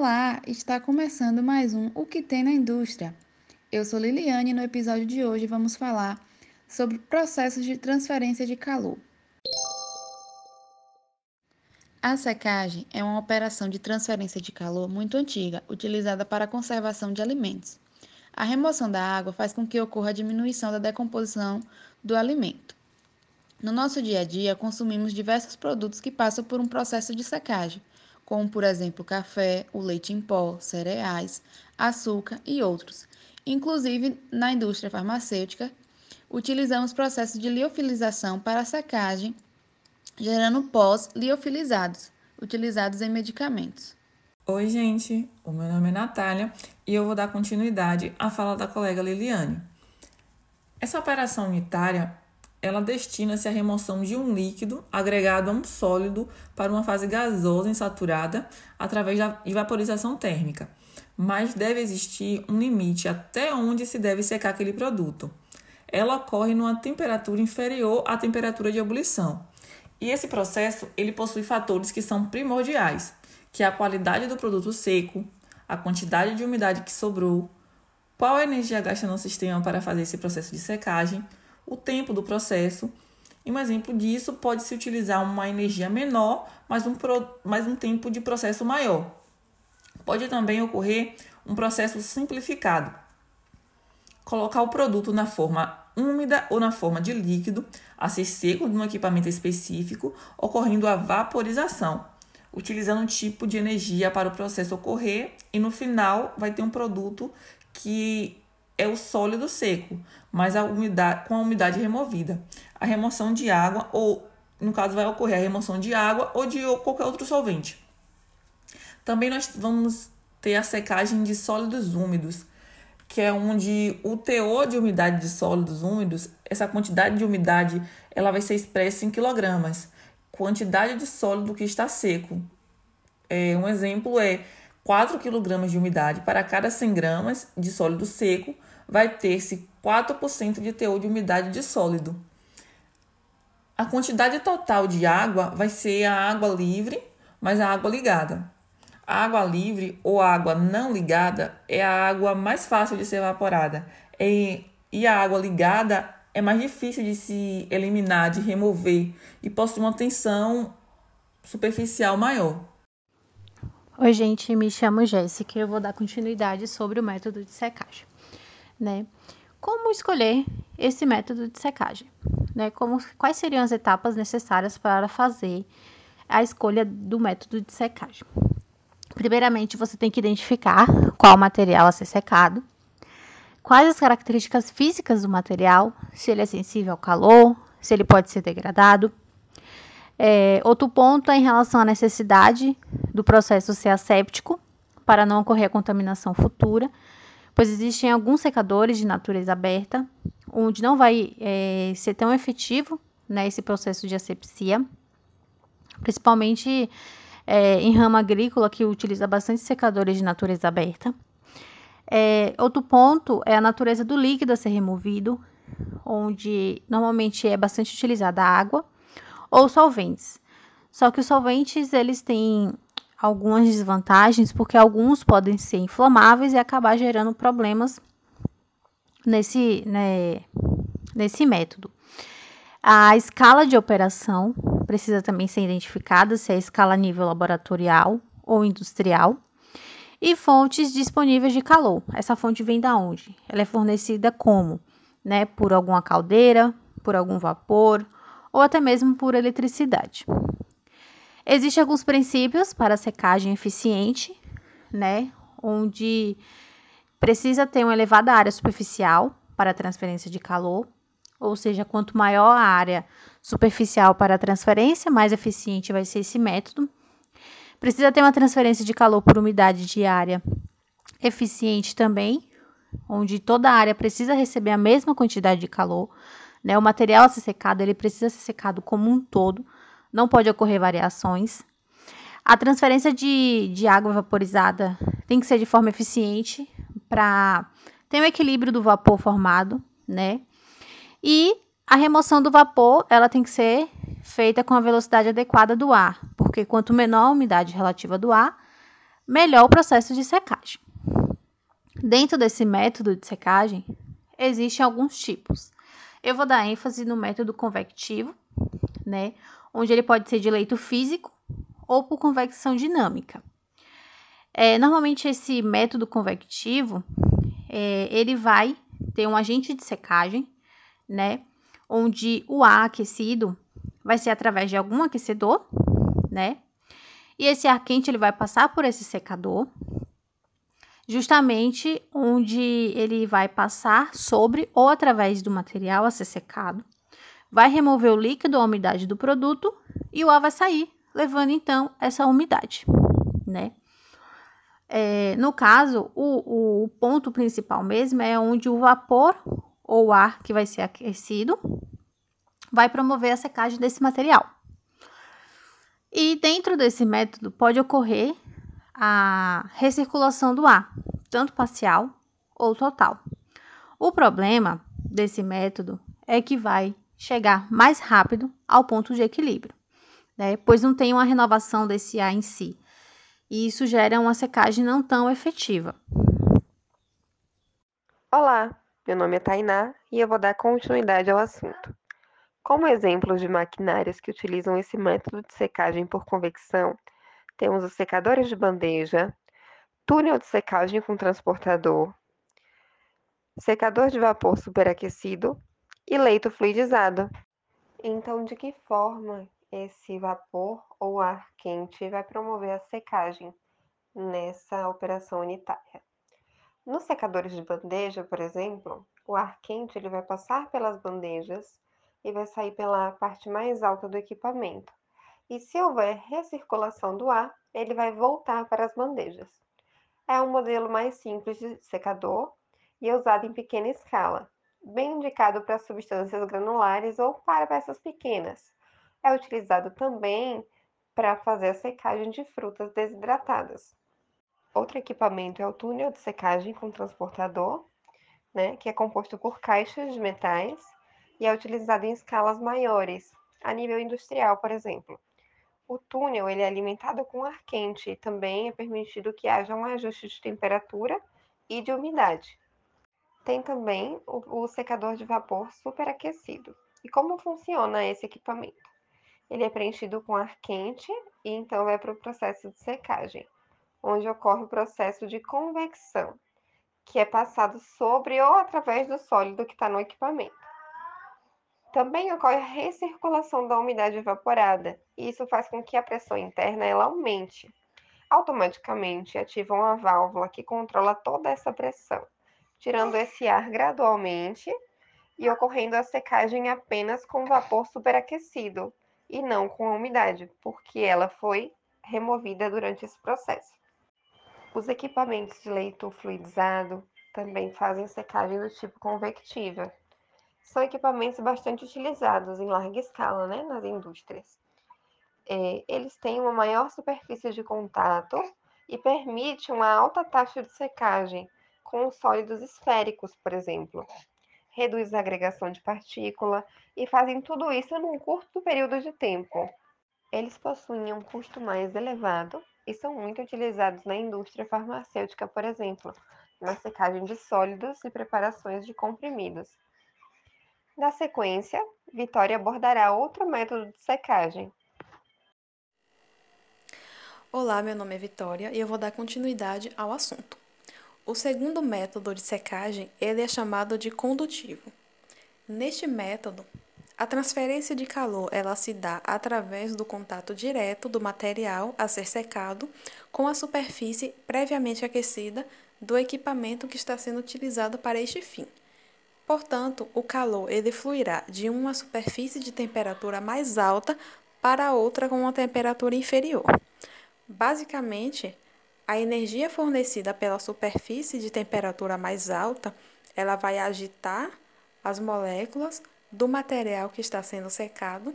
Olá, está começando mais um O que tem na indústria. Eu sou Liliane e no episódio de hoje vamos falar sobre processos de transferência de calor. A secagem é uma operação de transferência de calor muito antiga, utilizada para a conservação de alimentos. A remoção da água faz com que ocorra a diminuição da decomposição do alimento. No nosso dia a dia, consumimos diversos produtos que passam por um processo de secagem, como por exemplo café, o leite em pó, cereais, açúcar e outros. Inclusive, na indústria farmacêutica, utilizamos processos de liofilização para secagem, gerando pós liofilizados, utilizados em medicamentos. Oi, gente. O meu nome é Natália e eu vou dar continuidade à fala da colega Liliane. Essa operação unitária ela destina-se à remoção de um líquido agregado a um sólido para uma fase gasosa insaturada através de vaporização térmica, mas deve existir um limite até onde se deve secar aquele produto. Ela ocorre numa temperatura inferior à temperatura de ebulição. E esse processo ele possui fatores que são primordiais, que é a qualidade do produto seco, a quantidade de umidade que sobrou, qual a energia gasta no sistema para fazer esse processo de secagem, o tempo do processo. E um exemplo disso pode se utilizar uma energia menor, mas um, pro, mas um tempo de processo maior. Pode também ocorrer um processo simplificado. Colocar o produto na forma úmida ou na forma de líquido, a ser seco num equipamento específico, ocorrendo a vaporização, utilizando um tipo de energia para o processo ocorrer e no final vai ter um produto que é o sólido seco, mas a umidade, com a umidade removida. A remoção de água, ou no caso vai ocorrer a remoção de água ou de qualquer outro solvente. Também nós vamos ter a secagem de sólidos úmidos, que é onde o teor de umidade de sólidos úmidos, essa quantidade de umidade, ela vai ser expressa em quilogramas. Quantidade de sólido que está seco. É, um exemplo é 4 kg de umidade para cada 100 gramas de sólido seco vai ter-se 4% de teor de umidade de sólido. A quantidade total de água vai ser a água livre mais a água ligada. A água livre ou água não ligada é a água mais fácil de ser evaporada. E a água ligada é mais difícil de se eliminar, de remover e possui uma tensão superficial maior. Oi, gente, me chamo Jéssica e eu vou dar continuidade sobre o método de secagem né? Como escolher esse método de secagem? Né? Como, quais seriam as etapas necessárias para fazer a escolha do método de secagem? Primeiramente, você tem que identificar qual material a ser secado, quais as características físicas do material, se ele é sensível ao calor, se ele pode ser degradado. É, outro ponto é em relação à necessidade do processo ser asséptico, para não ocorrer a contaminação futura pois existem alguns secadores de natureza aberta, onde não vai é, ser tão efetivo né, esse processo de asepsia, principalmente é, em rama agrícola, que utiliza bastante secadores de natureza aberta. É, outro ponto é a natureza do líquido a ser removido, onde normalmente é bastante utilizada água ou solventes. Só que os solventes eles têm algumas desvantagens, porque alguns podem ser inflamáveis e acabar gerando problemas nesse, né, nesse método. A escala de operação precisa também ser identificada, se é escala nível laboratorial ou industrial. E fontes disponíveis de calor. Essa fonte vem da onde? Ela é fornecida como? Né, por alguma caldeira, por algum vapor ou até mesmo por eletricidade. Existem alguns princípios para secagem eficiente, né? Onde precisa ter uma elevada área superficial para transferência de calor, ou seja, quanto maior a área superficial para transferência, mais eficiente vai ser esse método. Precisa ter uma transferência de calor por umidade diária eficiente também, onde toda a área precisa receber a mesma quantidade de calor. Né? O material a ser secado ele precisa ser secado como um todo não pode ocorrer variações. A transferência de, de água vaporizada tem que ser de forma eficiente para ter um equilíbrio do vapor formado, né? E a remoção do vapor, ela tem que ser feita com a velocidade adequada do ar, porque quanto menor a umidade relativa do ar, melhor o processo de secagem. Dentro desse método de secagem, existem alguns tipos. Eu vou dar ênfase no método convectivo, né, onde ele pode ser de leito físico ou por convecção dinâmica. É, normalmente esse método convectivo, é, ele vai ter um agente de secagem, né, onde o ar aquecido vai ser através de algum aquecedor, né, e esse ar quente ele vai passar por esse secador, justamente onde ele vai passar sobre ou através do material a ser secado, vai remover o líquido, a umidade do produto e o ar vai sair, levando então essa umidade, né? É, no caso, o, o ponto principal mesmo é onde o vapor ou ar que vai ser aquecido vai promover a secagem desse material. E dentro desse método pode ocorrer a recirculação do ar, tanto parcial ou total. O problema desse método é que vai chegar mais rápido ao ponto de equilíbrio, né? pois não tem uma renovação desse ar em si, e isso gera uma secagem não tão efetiva. Olá, meu nome é Tainá e eu vou dar continuidade ao assunto. Como exemplos de maquinários que utilizam esse método de secagem por convecção, temos os secadores de bandeja, túnel de secagem com transportador, secador de vapor superaquecido e leito fluidizado. Então, de que forma esse vapor ou ar quente vai promover a secagem nessa operação unitária? Nos secadores de bandeja, por exemplo, o ar quente ele vai passar pelas bandejas e vai sair pela parte mais alta do equipamento. E se houver recirculação do ar, ele vai voltar para as bandejas. É um modelo mais simples de secador e é usado em pequena escala, bem indicado para substâncias granulares ou para peças pequenas. É utilizado também para fazer a secagem de frutas desidratadas. Outro equipamento é o túnel de secagem com transportador, né, que é composto por caixas de metais e é utilizado em escalas maiores, a nível industrial, por exemplo. O túnel ele é alimentado com ar quente e também é permitido que haja um ajuste de temperatura e de umidade. Tem também o, o secador de vapor superaquecido. E como funciona esse equipamento? Ele é preenchido com ar quente e então vai para o processo de secagem, onde ocorre o processo de convecção, que é passado sobre ou através do sólido que está no equipamento. Também ocorre a recirculação da umidade evaporada, e isso faz com que a pressão interna ela aumente. Automaticamente ativa uma válvula que controla toda essa pressão, tirando esse ar gradualmente e ocorrendo a secagem apenas com vapor superaquecido e não com a umidade, porque ela foi removida durante esse processo. Os equipamentos de leito fluidizado também fazem secagem do tipo convectiva, são equipamentos bastante utilizados em larga escala né, nas indústrias. É, eles têm uma maior superfície de contato e permite uma alta taxa de secagem com sólidos esféricos, por exemplo. Reduz a agregação de partícula e fazem tudo isso num curto período de tempo. Eles possuem um custo mais elevado e são muito utilizados na indústria farmacêutica, por exemplo, na secagem de sólidos e preparações de comprimidos. Na sequência, Vitória abordará outro método de secagem. Olá, meu nome é Vitória e eu vou dar continuidade ao assunto. O segundo método de secagem ele é chamado de condutivo. Neste método, a transferência de calor ela se dá através do contato direto do material a ser secado com a superfície previamente aquecida do equipamento que está sendo utilizado para este fim. Portanto, o calor ele fluirá de uma superfície de temperatura mais alta para outra com uma temperatura inferior. Basicamente, a energia fornecida pela superfície de temperatura mais alta, ela vai agitar as moléculas do material que está sendo secado,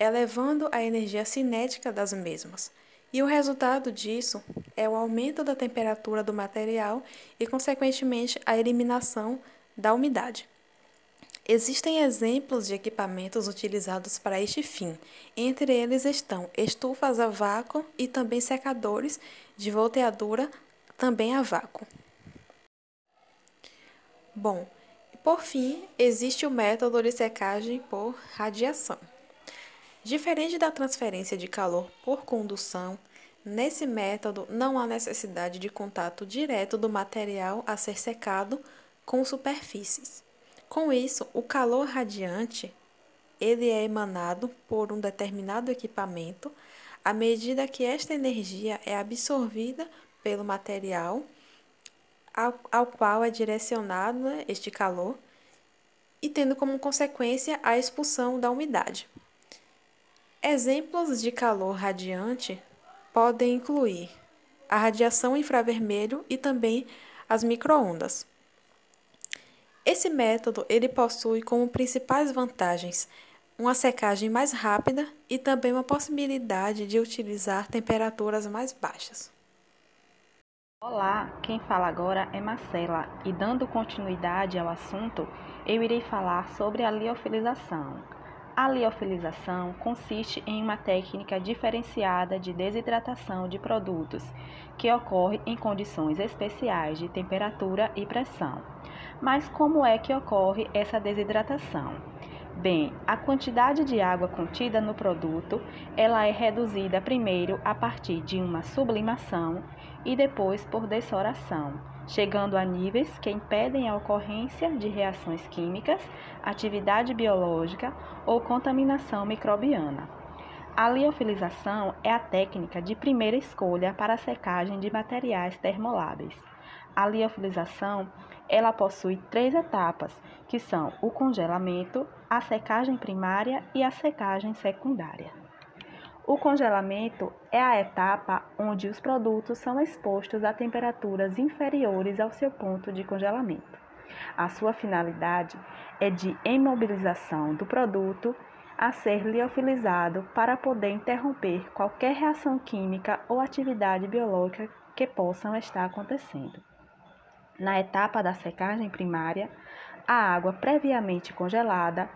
elevando a energia cinética das mesmas. E o resultado disso é o aumento da temperatura do material e, consequentemente, a eliminação da umidade. Existem exemplos de equipamentos utilizados para este fim. Entre eles estão estufas a vácuo e também secadores de volteadura também a vácuo. Bom, por fim, existe o método de secagem por radiação. Diferente da transferência de calor por condução, nesse método não há necessidade de contato direto do material a ser secado com superfícies. Com isso, o calor radiante ele é emanado por um determinado equipamento à medida que esta energia é absorvida pelo material ao, ao qual é direcionado né, este calor e tendo como consequência a expulsão da umidade. Exemplos de calor radiante podem incluir a radiação infravermelho e também as microondas. Esse método ele possui como principais vantagens uma secagem mais rápida e também uma possibilidade de utilizar temperaturas mais baixas. Olá, quem fala agora é Marcela e dando continuidade ao assunto, eu irei falar sobre a liofilização. A liofilização consiste em uma técnica diferenciada de desidratação de produtos que ocorre em condições especiais de temperatura e pressão. Mas como é que ocorre essa desidratação? Bem, a quantidade de água contida no produto, ela é reduzida primeiro a partir de uma sublimação e depois por dessoração, chegando a níveis que impedem a ocorrência de reações químicas, atividade biológica ou contaminação microbiana. A liofilização é a técnica de primeira escolha para a secagem de materiais termoláveis. A liofilização ela possui três etapas, que são o congelamento, a secagem primária e a secagem secundária. O congelamento é a etapa onde os produtos são expostos a temperaturas inferiores ao seu ponto de congelamento. A sua finalidade é de imobilização do produto a ser liofilizado para poder interromper qualquer reação química ou atividade biológica que possam estar acontecendo. Na etapa da secagem primária, a água previamente congelada,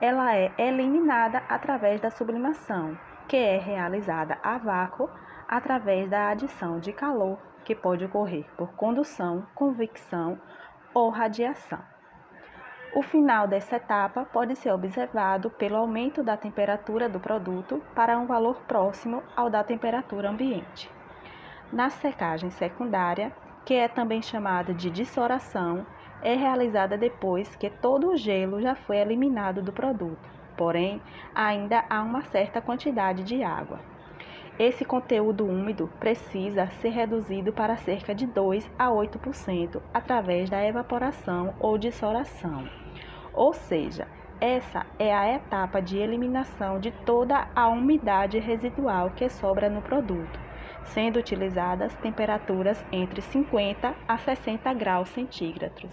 ela é eliminada através da sublimação, que é realizada a vácuo através da adição de calor, que pode ocorrer por condução, convecção ou radiação. O final dessa etapa pode ser observado pelo aumento da temperatura do produto para um valor próximo ao da temperatura ambiente. Na secagem secundária, que é também chamada de dissoração, é realizada depois que todo o gelo já foi eliminado do produto, porém ainda há uma certa quantidade de água. Esse conteúdo úmido precisa ser reduzido para cerca de 2 a 8% através da evaporação ou dissoração. Ou seja, essa é a etapa de eliminação de toda a umidade residual que sobra no produto sendo utilizadas temperaturas entre 50 a 60 graus centígrados.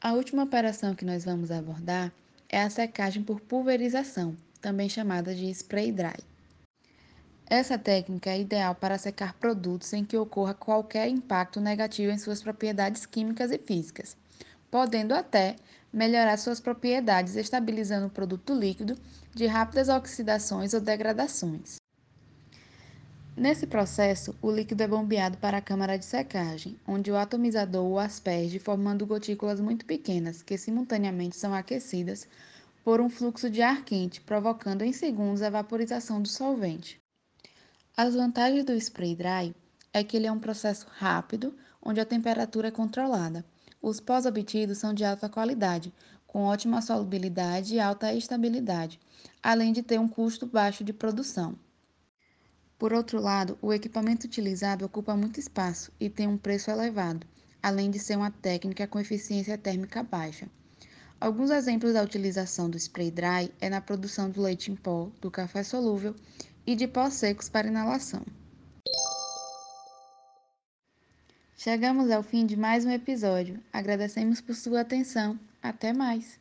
A última operação que nós vamos abordar é a secagem por pulverização, também chamada de spray dry. Essa técnica é ideal para secar produtos em que ocorra qualquer impacto negativo em suas propriedades químicas e físicas, podendo até melhorar suas propriedades, estabilizando o produto líquido de rápidas oxidações ou degradações. Nesse processo, o líquido é bombeado para a câmara de secagem, onde o atomizador o asperge, formando gotículas muito pequenas, que simultaneamente são aquecidas por um fluxo de ar quente, provocando em segundos a vaporização do solvente. As vantagens do spray dry é que ele é um processo rápido, onde a temperatura é controlada. Os pós obtidos são de alta qualidade, com ótima solubilidade e alta estabilidade, além de ter um custo baixo de produção. Por outro lado, o equipamento utilizado ocupa muito espaço e tem um preço elevado, além de ser uma técnica com eficiência térmica baixa. Alguns exemplos da utilização do spray dry é na produção do leite em pó, do café solúvel e de pós secos para inalação. Chegamos ao fim de mais um episódio. Agradecemos por sua atenção. Até mais!